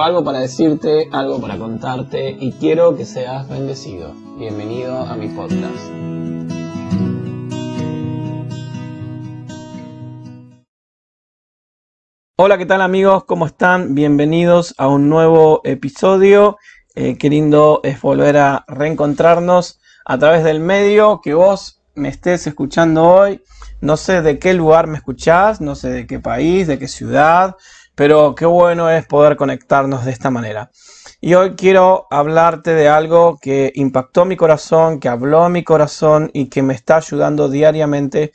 Algo para decirte, algo para contarte y quiero que seas bendecido. Bienvenido a mi podcast. Hola, ¿qué tal amigos? ¿Cómo están? Bienvenidos a un nuevo episodio. Eh, qué lindo es volver a reencontrarnos a través del medio que vos me estés escuchando hoy. No sé de qué lugar me escuchás, no sé de qué país, de qué ciudad, pero qué bueno es poder conectarnos de esta manera. Y hoy quiero hablarte de algo que impactó mi corazón, que habló mi corazón y que me está ayudando diariamente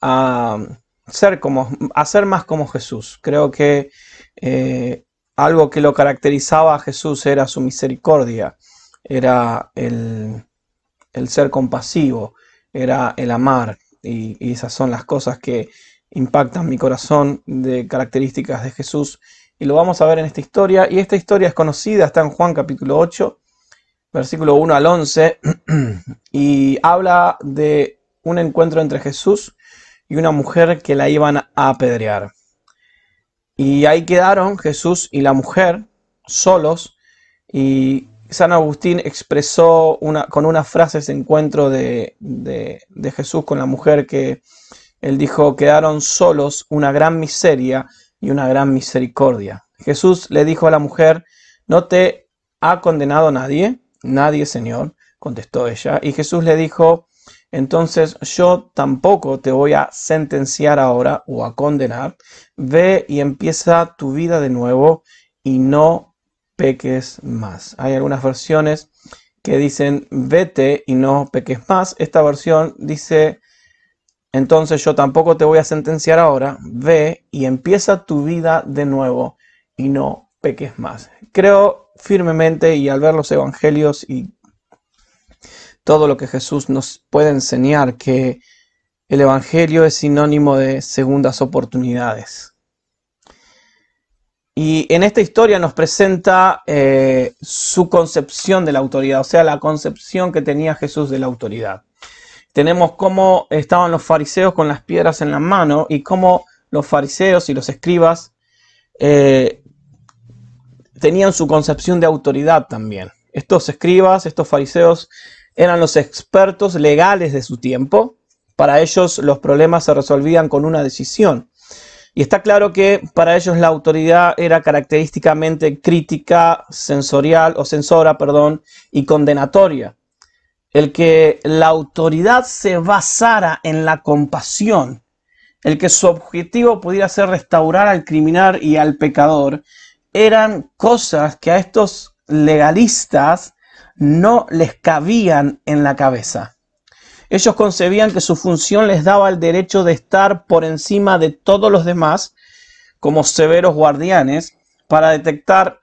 a ser como, a ser más como Jesús. Creo que eh, algo que lo caracterizaba a Jesús era su misericordia, era el, el ser compasivo, era el amar. Y esas son las cosas que impactan mi corazón de características de Jesús. Y lo vamos a ver en esta historia. Y esta historia es conocida, está en Juan capítulo 8, versículo 1 al 11. Y habla de un encuentro entre Jesús y una mujer que la iban a apedrear. Y ahí quedaron Jesús y la mujer solos. Y San Agustín expresó una, con una frase ese encuentro de, de, de Jesús con la mujer que él dijo, quedaron solos una gran miseria y una gran misericordia. Jesús le dijo a la mujer, ¿no te ha condenado nadie? Nadie, Señor, contestó ella. Y Jesús le dijo, entonces yo tampoco te voy a sentenciar ahora o a condenar. Ve y empieza tu vida de nuevo y no peques más. Hay algunas versiones que dicen vete y no peques más. Esta versión dice entonces yo tampoco te voy a sentenciar ahora, ve y empieza tu vida de nuevo y no peques más. Creo firmemente y al ver los evangelios y todo lo que Jesús nos puede enseñar, que el evangelio es sinónimo de segundas oportunidades. Y en esta historia nos presenta eh, su concepción de la autoridad, o sea, la concepción que tenía Jesús de la autoridad tenemos cómo estaban los fariseos con las piedras en la mano y cómo los fariseos y los escribas eh, tenían su concepción de autoridad también. Estos escribas, estos fariseos, eran los expertos legales de su tiempo. Para ellos los problemas se resolvían con una decisión. Y está claro que para ellos la autoridad era característicamente crítica, sensorial o censora, perdón, y condenatoria el que la autoridad se basara en la compasión, el que su objetivo pudiera ser restaurar al criminal y al pecador, eran cosas que a estos legalistas no les cabían en la cabeza. Ellos concebían que su función les daba el derecho de estar por encima de todos los demás como severos guardianes para detectar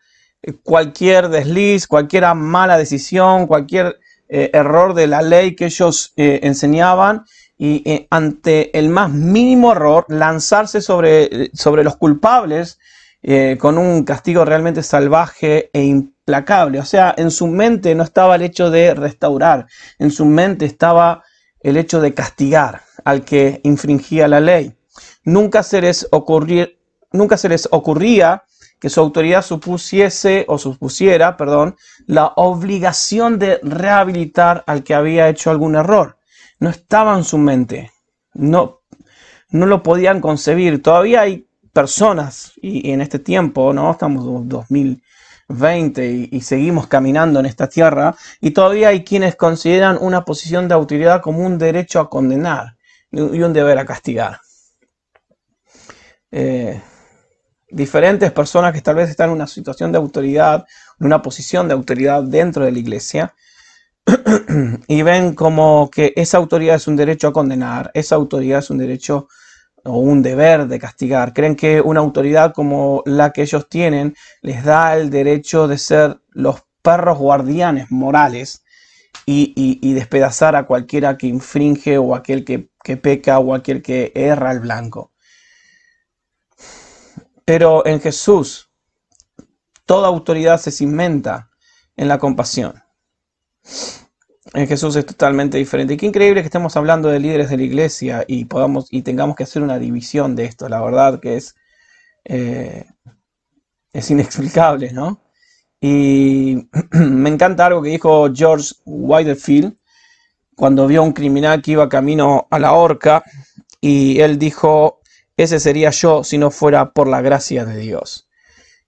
cualquier desliz, cualquier mala decisión, cualquier eh, error de la ley que ellos eh, enseñaban y eh, ante el más mínimo error lanzarse sobre, sobre los culpables con un castigo realmente salvaje e implacable. O sea, en su mente no estaba el hecho de restaurar, en su mente estaba el hecho de castigar al que infringía la ley. Nunca se les, nunca se les ocurría que su autoridad supusiese o supusiera, perdón, la obligación de rehabilitar al que había hecho algún error. No estaba en su mente. No, no lo podían concebir. Todavía hay personas, y, en este tiempo, ¿no? Estamos en 2020 y, y seguimos caminando en esta tierra, y todavía hay quienes consideran una posición de autoridad como un derecho a condenar y un deber a castigar. Eh, diferentes personas que tal vez están en una situación de autoridad, en una posición de autoridad dentro de la iglesia, y ven como que esa autoridad es un derecho a condenar, esa autoridad es un derecho o un deber de castigar. Creen que una autoridad como la que ellos tienen les da el derecho de ser los perros guardianes morales y, despedazar a cualquiera que infringe o aquel que, que peca o aquel que erra el blanco. Pero en Jesús, toda autoridad se cimenta en la compasión. En Jesús es totalmente diferente. Y qué increíble que estemos hablando de líderes de la iglesia y podamos y tengamos que hacer una división de esto. La verdad que es, eh, es inexplicable, ¿no? Y me encanta algo que dijo George Whitefield cuando vio a un criminal que iba camino a la horca y él dijo, ese sería yo si no fuera por la gracia de Dios.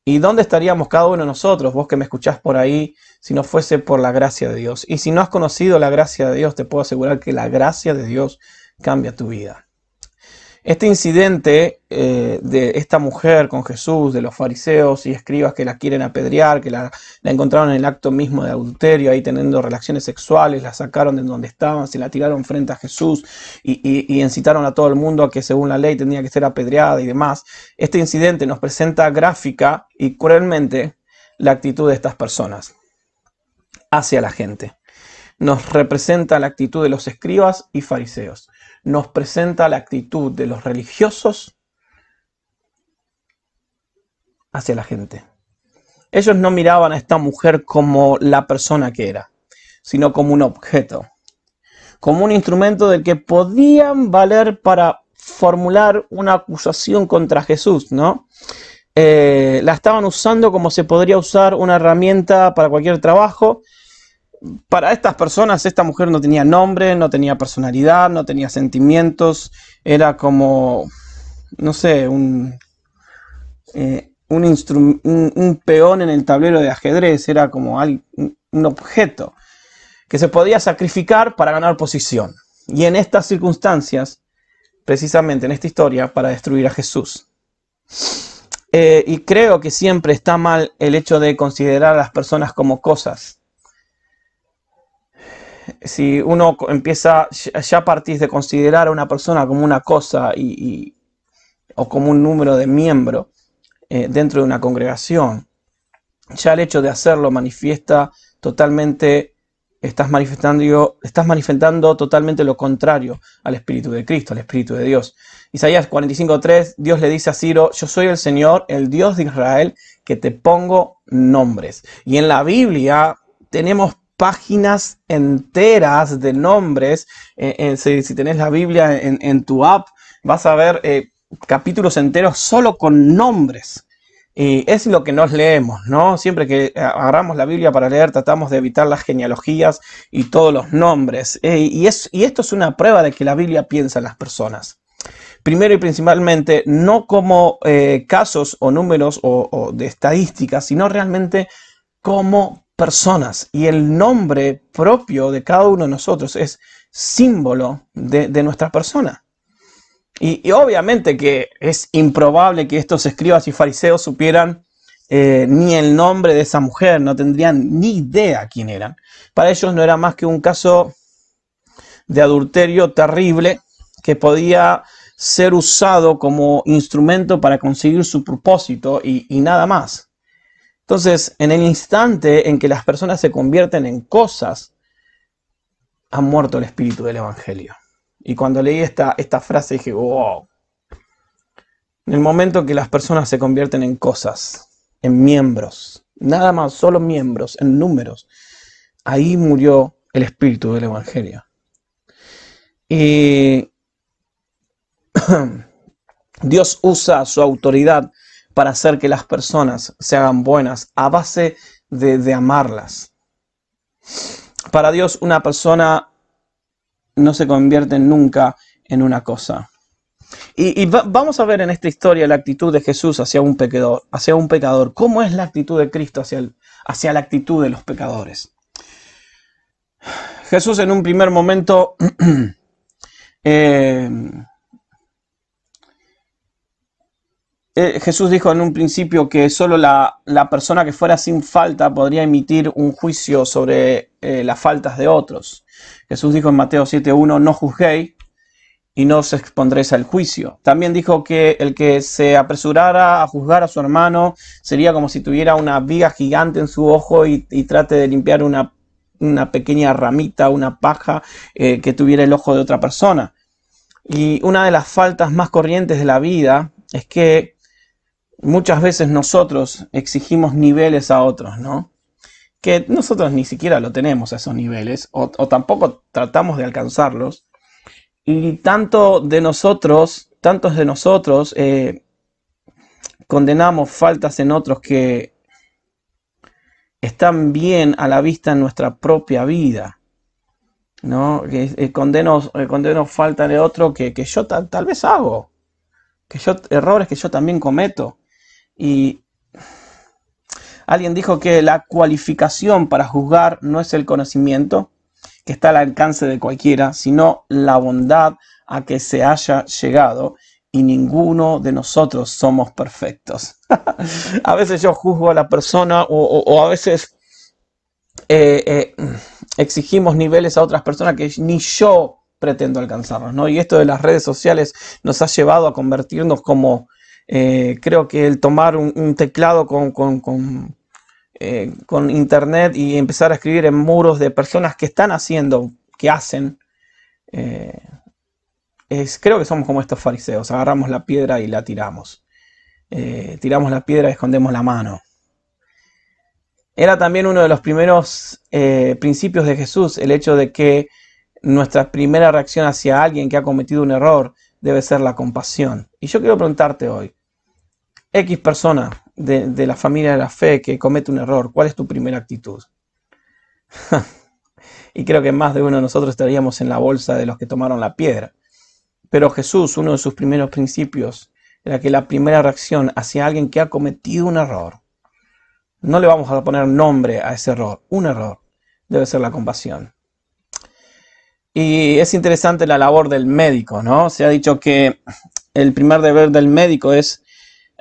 ¿Y dónde estaríamos cada uno de nosotros, vos que me escuchás por ahí, si no fuese por la gracia de Dios? Y si no has conocido la gracia de Dios, te puedo asegurar que la gracia de Dios cambia tu vida. Este incidente eh, de esta mujer con Jesús, de los fariseos y escribas que la quieren apedrear, que la, encontraron en el acto mismo de adulterio, ahí teniendo relaciones sexuales, la sacaron de donde estaban, se la tiraron frente a Jesús y, y incitaron a todo el mundo a que según la ley tenía que ser apedreada y demás. Este incidente nos presenta gráfica y cruelmente la actitud de estas personas hacia la gente. Nos representa la actitud de los escribas y fariseos nos presenta la actitud de los religiosos hacia la gente. Ellos no miraban a esta mujer como la persona que era, sino como un objeto, como un instrumento del que podían valer para formular una acusación contra Jesús, ¿no? Eh, la estaban usando como se podría usar una herramienta para cualquier trabajo para estas personas esta mujer no tenía nombre, no tenía personalidad, no tenía sentimientos, era como, no sé, un, eh, un, peón en el tablero de ajedrez, era como un objeto que se podía sacrificar para ganar posición. Y en estas circunstancias, precisamente en esta historia, para destruir a Jesús. Eh, y creo que siempre está mal el hecho de considerar a las personas como cosas si uno empieza, ya partís de considerar a una persona como una cosa y, o como un número de miembro eh, dentro de una congregación, ya el hecho de hacerlo manifiesta totalmente, estás manifestando, estás manifestando totalmente lo contrario al Espíritu de Cristo, al Espíritu de Dios. Isaías 45.3, Dios le dice a Ciro, yo soy el Señor, el Dios de Israel, que te pongo nombres. Y en la Biblia tenemos páginas enteras de nombres. Eh, si, tenés la Biblia en, tu app, vas a ver eh, capítulos enteros solo con nombres. Y es lo que nos leemos, ¿no? Siempre que agarramos la Biblia para leer, tratamos de evitar las genealogías y todos los nombres. Eh, y, es, y esto es una prueba de que la Biblia piensa en las personas primero y principalmente no como casos o números o, de estadísticas, sino realmente como personas y el nombre propio de cada uno de nosotros es símbolo de, nuestra persona. Y, obviamente que es improbable que estos escribas y fariseos supieran eh, ni el nombre de esa mujer, no tendrían ni idea quién eran. Para ellos no era más que un caso de adulterio terrible que podía ser usado como instrumento para conseguir su propósito y nada más. Entonces, en el instante en que las personas se convierten en cosas, ha muerto el espíritu del Evangelio. Y cuando leí esta, frase dije, wow. En el momento que las personas se convierten en cosas, en miembros, nada más, solo miembros, en números, ahí murió el espíritu del Evangelio. Y Dios usa su autoridad para hacer que las personas se hagan buenas a base de, amarlas. Para Dios una persona no se convierte nunca en una cosa. Y, vamos a ver en esta historia la actitud de Jesús hacia un pecador, hacia un pecador. ¿Cómo es la actitud de Cristo hacia, hacia la actitud de los pecadores? Jesús en un primer momento eh, Eh, Jesús dijo en un principio que solo la, persona que fuera sin falta podría emitir un juicio sobre eh, las faltas de otros. Jesús dijo en Mateo 7.1, no juzguéis y no os expondréis al juicio. También dijo que el que se apresurara a juzgar a su hermano sería como si tuviera una viga gigante en su ojo y, trate de limpiar una, pequeña ramita, una paja eh, que tuviera el ojo de otra persona. Y una de las faltas más corrientes de la vida es que muchas veces nosotros exigimos niveles a otros, ¿no? Que nosotros ni siquiera lo tenemos a esos niveles o, tampoco tratamos de alcanzarlos. Y tanto de nosotros, tantos de nosotros, eh, condenamos faltas en otros que están bien a la vista en nuestra propia vida. ¿no? Que eh, condeno, eh, falta de otro que, yo tal vez hago, que yo, errores que yo también cometo. Y alguien dijo que la cualificación para juzgar no es el conocimiento que está al alcance de cualquiera, sino la bondad a que se haya llegado y ninguno de nosotros somos perfectos. a veces yo juzgo a la persona o, a veces eh, eh, exigimos niveles a otras personas que ni yo pretendo alcanzarlos, ¿no? Y esto de las redes sociales nos ha llevado a convertirnos como, eh, creo que el tomar un, teclado con, con, con, con, internet y empezar a escribir en muros de personas que están haciendo, que hacen, creo que somos como estos fariseos, agarramos la piedra y la tiramos. Eh, tiramos la piedra y escondemos la mano. Era también uno de los primeros eh, principios de Jesús el hecho de que nuestra primera reacción hacia alguien que ha cometido un error debe ser la compasión. Y yo quiero preguntarte hoy, X persona de, la familia de la fe que comete un error, ¿cuál es tu primera actitud? y creo que más de uno de nosotros estaríamos en la bolsa de los que tomaron la piedra. Pero Jesús, uno de sus primeros principios, era que la primera reacción hacia alguien que ha cometido un error, no le vamos a poner nombre a ese error, un error, debe ser la compasión. Y es interesante la labor del médico, ¿no? Se ha dicho que el primer deber del médico es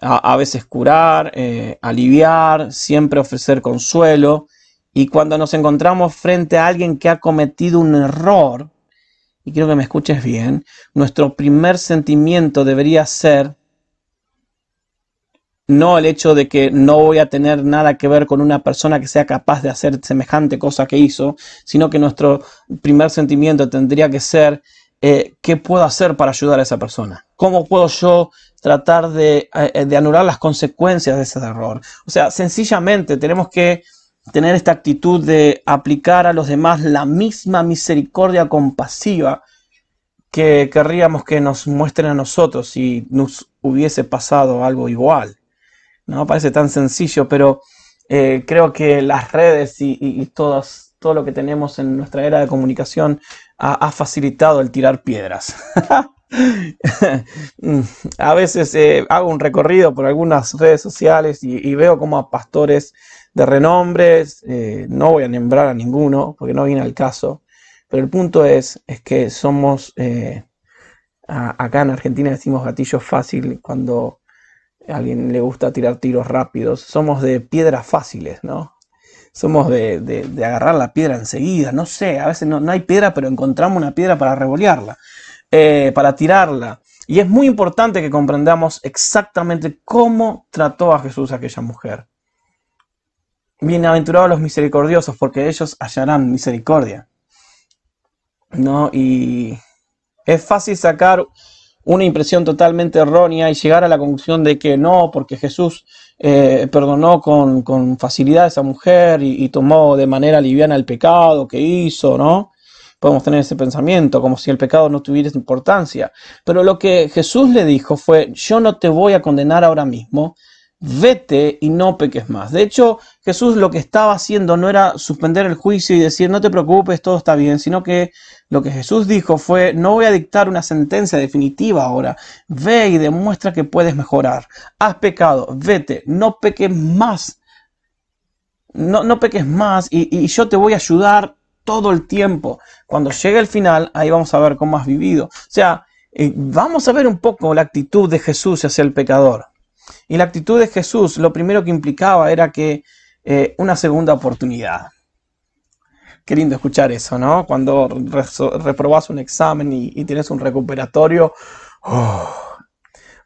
a, veces curar, eh, aliviar, siempre ofrecer consuelo. Y cuando nos encontramos frente a alguien que ha cometido un error, y quiero que me escuches bien, nuestro primer sentimiento debería ser no el hecho de que no voy a tener nada que ver con una persona que sea capaz de hacer semejante cosa que hizo, sino que nuestro primer sentimiento tendría que ser eh, qué puedo hacer para ayudar a esa persona, cómo puedo yo tratar de, eh, de anular las consecuencias de ese error. O sea, sencillamente tenemos que tener esta actitud de aplicar a los demás la misma misericordia compasiva que querríamos que nos muestren a nosotros si nos hubiese pasado algo igual. No parece tan sencillo, pero eh, creo que las redes y, todo lo que tenemos en nuestra era de comunicación ha, facilitado el tirar piedras. a veces eh, hago un recorrido por algunas redes sociales y, veo como a pastores de renombres, eh, no voy a nombrar a ninguno porque no viene al caso, pero el punto es, es que somos, eh, acá en Argentina decimos gatillo fácil cuando alguien le gusta tirar tiros rápidos, somos de piedras fáciles, ¿no? Somos de, agarrar la piedra enseguida, no sé, a veces no, hay piedra, pero encontramos una piedra para revolearla, eh, para tirarla. Y es muy importante que comprendamos exactamente cómo trató a Jesús aquella mujer. Bienaventurados los misericordiosos, porque ellos hallarán misericordia. ¿No? Y es fácil sacar una impresión totalmente errónea y llegar a la conclusión de que no, porque Jesús eh, perdonó con, facilidad a esa mujer y, y, tomó de manera liviana el pecado que hizo, ¿no? Podemos tener ese pensamiento, como si el pecado no tuviera importancia. Pero lo que Jesús le dijo fue, yo no te voy a condenar ahora mismo, vete y no peques más. De hecho, Jesús lo que estaba haciendo no era suspender el juicio y decir, no te preocupes, todo está bien, sino que lo que Jesús dijo fue, no voy a dictar una sentencia definitiva ahora, ve y demuestra que puedes mejorar. Has pecado, vete, no peques más. No, no peques más y, yo te voy a ayudar todo el tiempo. Cuando llegue el final, ahí vamos a ver cómo has vivido. O sea, eh, vamos a ver un poco la actitud de Jesús hacia el pecador. Y la actitud de Jesús lo primero que implicaba era que eh, una segunda oportunidad. Qué lindo escuchar eso, ¿no? Cuando reprobas un examen y, tienes un recuperatorio. Oh,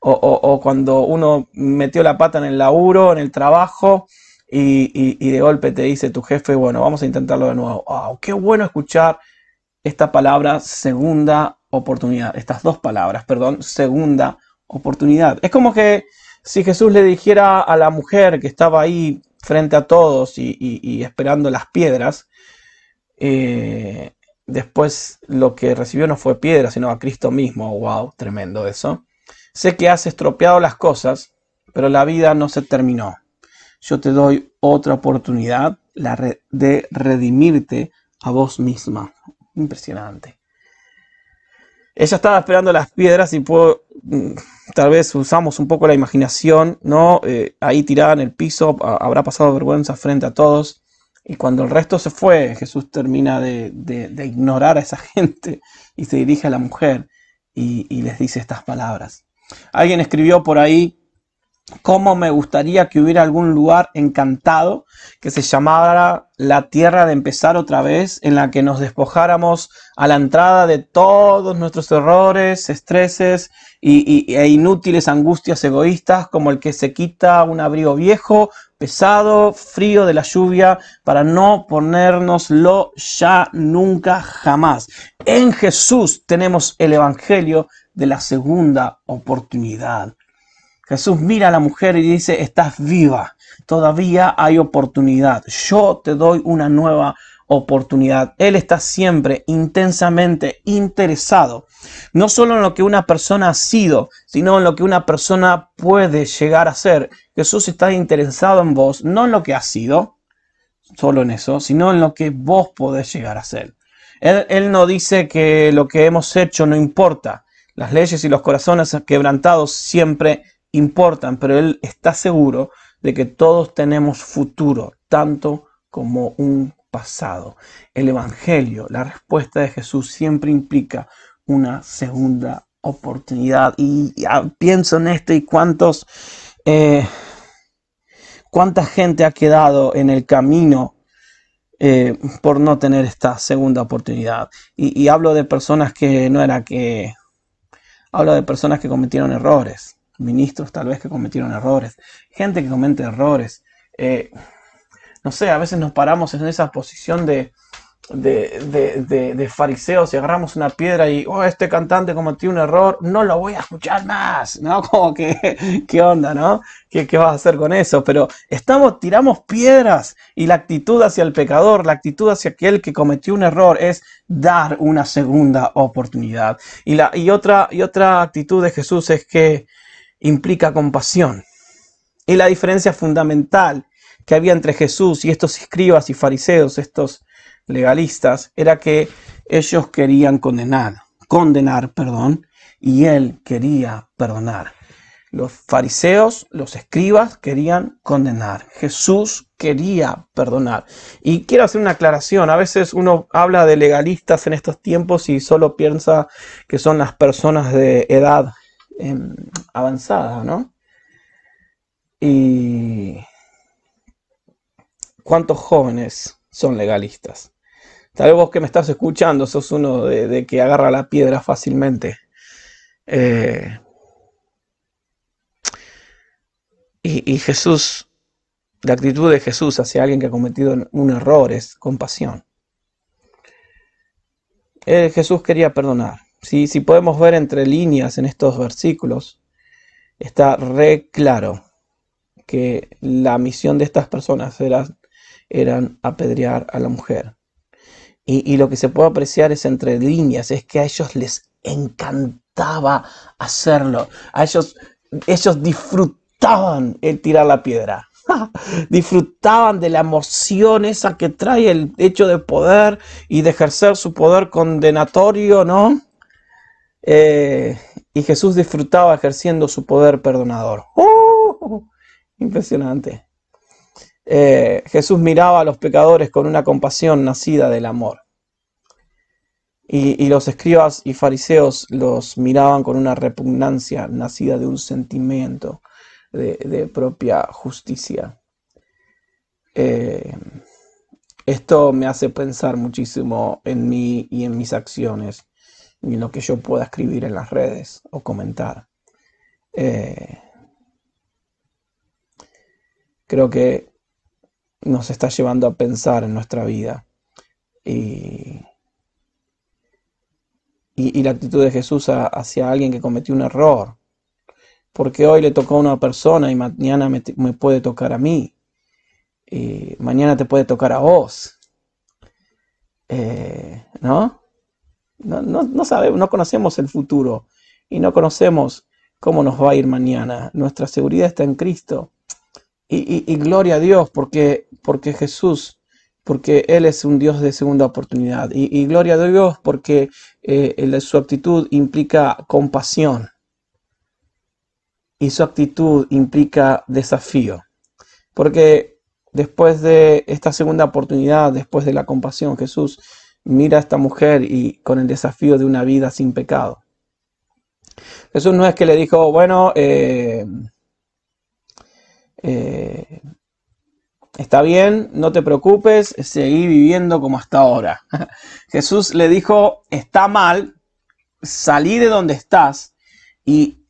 o, cuando uno metió la pata en el laburo, en el trabajo, y, de golpe te dice tu jefe, bueno, vamos a intentarlo de nuevo. Oh, qué bueno escuchar esta palabra segunda oportunidad. Estas dos palabras, perdón, segunda oportunidad. Es como que si Jesús le dijera a la mujer que estaba ahí frente a todos y, esperando las piedras, eh, después lo que recibió no fue piedra, sino a Cristo mismo. ¡Wow! Tremendo eso. Sé que has estropeado las cosas, pero la vida no se terminó. Yo te doy otra oportunidad la de redimirte a vos misma. Impresionante. Ella estaba esperando las piedras y puedo, mm, tal vez usamos un poco la imaginación, ¿no? Eh, ahí tirada en el piso, habrá pasado vergüenza frente a todos. Y cuando el resto se fue, Jesús termina de, ignorar a esa gente y se dirige a la mujer y, y les dice estas palabras. Alguien escribió por ahí cómo me gustaría que hubiera algún lugar encantado que se llamara la tierra de empezar otra vez, en la que nos despojáramos a la entrada de todos nuestros errores, estreses y, e inútiles angustias egoístas, como el que se quita un abrigo viejo, pesado, frío de la lluvia, para no ponérnoslo ya nunca jamás. En Jesús tenemos el Evangelio de la segunda oportunidad. Jesús mira a la mujer y dice, estás viva, todavía hay oportunidad, yo te doy una nueva oportunidad. Él está siempre intensamente interesado, no solo en lo que una persona ha sido, sino en lo que una persona puede llegar a ser. Jesús está interesado en vos, no en lo que ha sido, solo en eso, sino en lo que vos podés llegar a ser. Él, él no dice que lo que hemos hecho no importa. Las leyes y los corazones quebrantados siempre importan, pero Él está seguro de que todos tenemos futuro, tanto como un pasado. El Evangelio, la respuesta de Jesús siempre implica una segunda oportunidad. Y pienso en esto y cuántos, eh, cuánta gente ha quedado en el camino eh, por no tener esta segunda oportunidad. Y, y hablo de personas que no era que, hablo de personas que cometieron errores ministros tal vez que cometieron errores, gente que comete errores. Eh, no sé, a veces nos paramos en esa posición de, de, fariseos y agarramos una piedra y, oh, este cantante cometió un error, no lo voy a escuchar más, ¿no? Como que, ¿qué onda, no? ¿Qué, ¿Qué vas a hacer con eso? Pero estamos, tiramos piedras y la actitud hacia el pecador, la actitud hacia aquel que cometió un error es dar una segunda oportunidad. Y, la, y, otra, y otra actitud de Jesús es que implica compasión. Y la diferencia fundamental que había entre Jesús y estos escribas y fariseos, estos legalistas, era que ellos querían condenar, condenar, perdón, y él quería perdonar. Los fariseos, los escribas querían condenar. Jesús quería perdonar. Y quiero hacer una aclaración. A veces uno habla de legalistas en estos tiempos y solo piensa que son las personas de edad Em, avanzada, ¿no? Y cuántos jóvenes son legalistas. Tal vez vos que me estás escuchando sos uno de, que agarra la piedra fácilmente. Eh, y, y, Jesús, la actitud de Jesús hacia alguien que ha cometido un error es compasión. Eh, Jesús quería perdonar. Si, podemos ver entre líneas en estos versículos, está re claro que la misión de estas personas era, eran apedrear a la mujer. Y, lo que se puede apreciar es entre líneas, es que a ellos les encantaba hacerlo. A ellos, ellos disfrutaban el tirar la piedra. disfrutaban de la emoción esa que trae el hecho de poder y de ejercer su poder condenatorio, ¿no? Eh, y Jesús disfrutaba ejerciendo su poder perdonador. ¡Oh! Impresionante. Eh, Jesús miraba a los pecadores con una compasión nacida del amor. Y, los escribas y fariseos los miraban con una repugnancia nacida de un sentimiento de, propia justicia. Eh, esto me hace pensar muchísimo en mí y en mis acciones y lo que yo pueda escribir en las redes o comentar. Eh, creo que nos está llevando a pensar en nuestra vida y, y, la actitud de Jesús hacia alguien que cometió un error. Porque hoy le tocó a una persona y mañana me, puede tocar a mí. Y mañana te puede tocar a vos. Eh, ¿No? No, no, sabemos, no conocemos el futuro y no conocemos cómo nos va a ir mañana. Nuestra seguridad está en Cristo. Y, gloria a Dios porque, porque Jesús, porque Él es un Dios de segunda oportunidad. Y, gloria a Dios porque eh, su actitud implica compasión. Y su actitud implica desafío. Porque después de esta segunda oportunidad, después de la compasión, Jesús mira a esta mujer y con el desafío de una vida sin pecado. Jesús no es que le dijo, bueno, eh, eh, está bien, no te preocupes, seguí viviendo como hasta ahora. Jesús le dijo, está mal, salí de donde estás y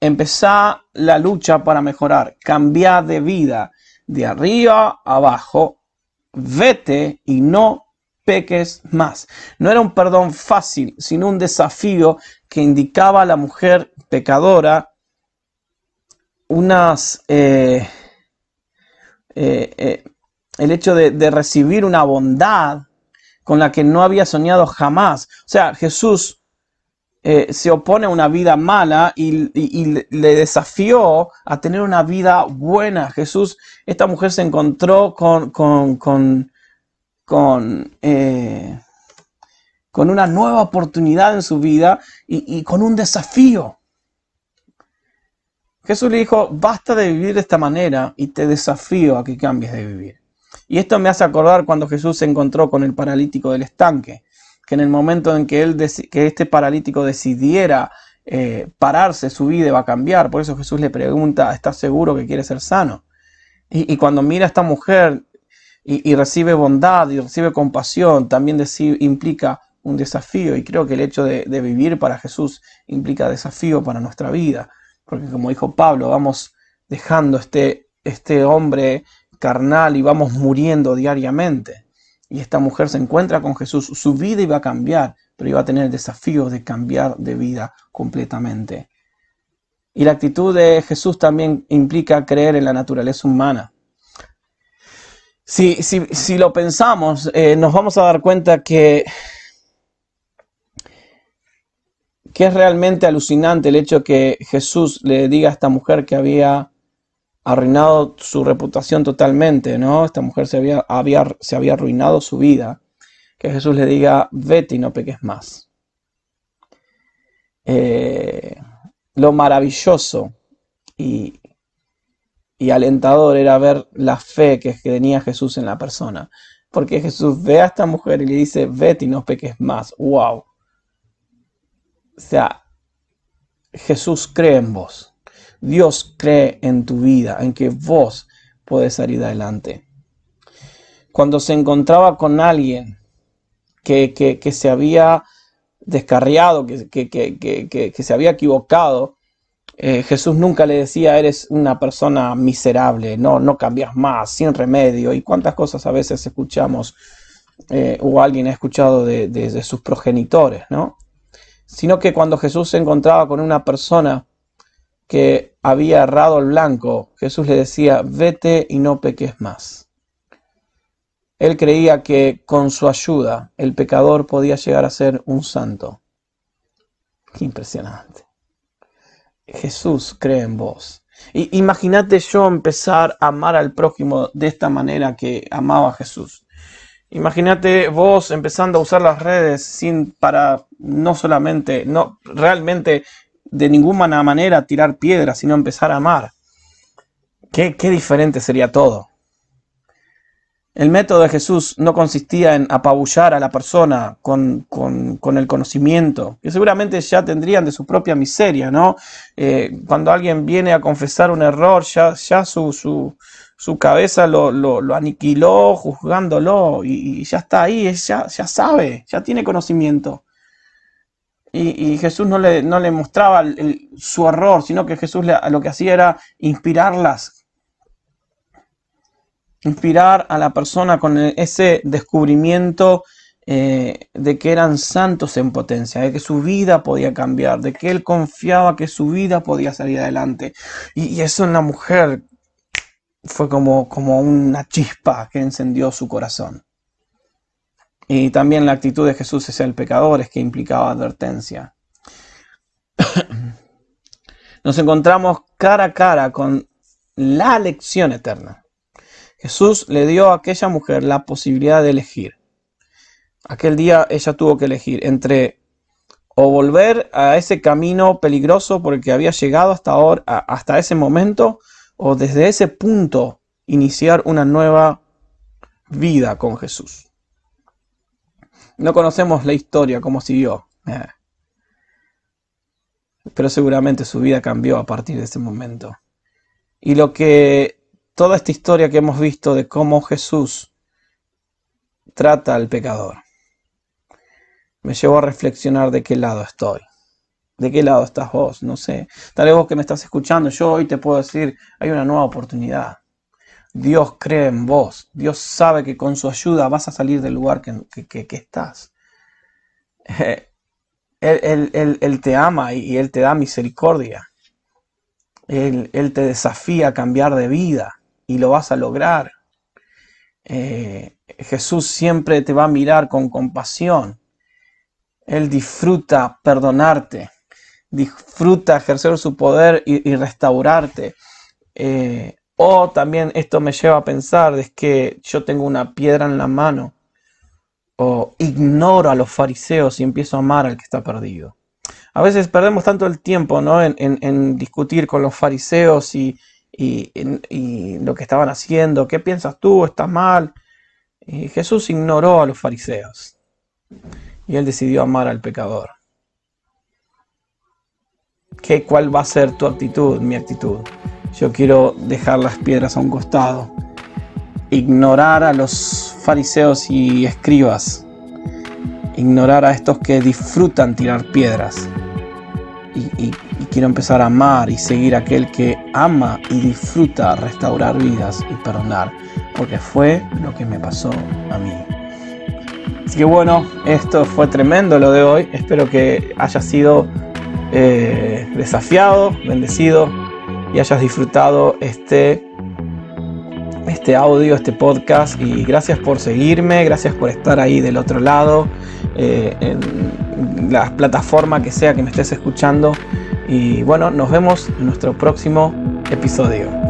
empezá la lucha para mejorar, cambiar de vida de arriba a abajo, vete y no peques más. No era un perdón fácil, sino un desafío que indicaba a la mujer pecadora unas... Eh, eh, eh, el hecho de, recibir una bondad con la que no había soñado jamás. O sea, Jesús se opone a una vida mala y, le desafió a tener una vida buena. Jesús, esta mujer se encontró con, con, con una nueva oportunidad en su vida y, con un desafío. Jesús le dijo, basta de vivir de esta manera y te desafío a que cambies de vivir. Y esto me hace acordar cuando Jesús se encontró con el paralítico del estanque, que en el momento en que, él que este paralítico decidiera eh, pararse, su vida iba a cambiar. Por eso Jesús le pregunta, ¿estás seguro que quiere ser sano? Y, cuando mira a esta mujer y, recibe bondad y recibe compasión, también implica un desafío y creo que el hecho de, vivir para Jesús implica desafío para nuestra vida, porque como dijo Pablo, vamos dejando este, este hombre carnal y vamos muriendo diariamente. Y esta mujer se encuentra con Jesús, su vida iba a cambiar, pero iba a tener el desafío de cambiar de vida completamente. Y la actitud de Jesús también implica creer en la naturaleza humana. Si, si, lo pensamos, eh, nos vamos a dar cuenta que que es realmente alucinante el hecho que Jesús le diga a esta mujer que había arruinado su reputación totalmente, ¿no? Esta mujer se había, se había arruinado su vida. Que Jesús le diga, vete y no peques más. Eh, lo maravilloso y, y alentador era ver la fe que tenía Jesús en la persona. Porque Jesús ve a esta mujer y le dice, vete y no peques más. ¡Wow! O sea, Jesús cree en vos. Dios cree en tu vida, en que vos puedes salir adelante. Cuando se encontraba con alguien que, se había descarriado, que, que, se había equivocado, eh, Jesús nunca le decía, eres una persona miserable, no, no cambias más, sin remedio. Y cuántas cosas a veces escuchamos eh, o alguien ha escuchado de, sus progenitores, ¿no? sino que cuando Jesús se encontraba con una persona que había errado el blanco, Jesús le decía, vete y no peques más. Él creía que con su ayuda el pecador podía llegar a ser un santo. Impresionante. Jesús cree en vos. Imagínate yo empezar a amar al prójimo de esta manera que amaba a Jesús. Imagínate vos empezando a usar las redes sin para no solamente, no realmente de ninguna manera tirar piedras, sino empezar a amar. Qué, qué diferente sería todo. El método de Jesús no consistía en apabullar a la persona con, el conocimiento, que seguramente ya tendrían de su propia miseria, ¿no? Eh, cuando alguien viene a confesar un error, ya, ya su, su cabeza lo, lo, aniquiló juzgándolo y, ya está ahí, ya, ya sabe, ya tiene conocimiento. Y, Jesús no le, no le mostraba su error, sino que Jesús lo que hacía era inspirarlas. Inspirar a la persona con ese descubrimiento eh, de que eran santos en potencia, de que su vida podía cambiar, de que él confiaba que su vida podía salir adelante. Y, y eso en la mujer fue como, como una chispa que encendió su corazón. Y también la actitud de Jesús hacia el pecador es que implicaba advertencia. nos encontramos cara a cara con la lección eterna. Jesús le dio a aquella mujer la posibilidad de elegir. Aquel día ella tuvo que elegir entre o volver a ese camino peligroso porque había llegado hasta ahora, hasta ese momento, o desde ese punto iniciar una nueva vida con Jesús. No conocemos la historia, cómo siguió, eh. pero seguramente su vida cambió a partir de ese momento. Y lo que toda esta historia que hemos visto de cómo Jesús trata al pecador me llevó a reflexionar de qué lado estoy. ¿De qué lado estás vos? No sé. Tal vez vos que me estás escuchando, yo hoy te puedo decir, hay una nueva oportunidad. Dios cree en vos. Dios sabe que con su ayuda vas a salir del lugar que, estás. él, te ama y Él te da misericordia. Él, te desafía a cambiar de vida y lo vas a lograr. Eh, Jesús siempre te va a mirar con compasión él disfruta perdonarte, disfruta ejercer su poder y, restaurarte. Eh, o también esto me lleva a pensar es que yo tengo una piedra en la mano o ignoro a los fariseos y empiezo a amar al que está perdido. A veces perdemos tanto el tiempo ¿no? en, discutir con los fariseos y, lo que estaban haciendo. ¿Qué piensas tú? ¿Estás mal? Y Jesús ignoró a los fariseos y él decidió amar al pecador. ¿Qué, ¿Cuál va a ser tu actitud, mi actitud? Yo quiero dejar las piedras a un costado, ignorar a los fariseos y escribas, ignorar a estos que disfrutan tirar piedras. Y, quiero empezar a amar y seguir a aquel que ama y disfruta restaurar vidas y perdonar, porque fue lo que me pasó a mí. Así que bueno, esto fue tremendo lo de hoy. Espero que hayas sido eh, desafiado, bendecido y hayas disfrutado este, este audio, este podcast. Y gracias por seguirme, gracias por estar ahí del otro lado, eh, en la plataforma que sea que me estés escuchando. Y bueno, nos vemos en nuestro próximo episodio.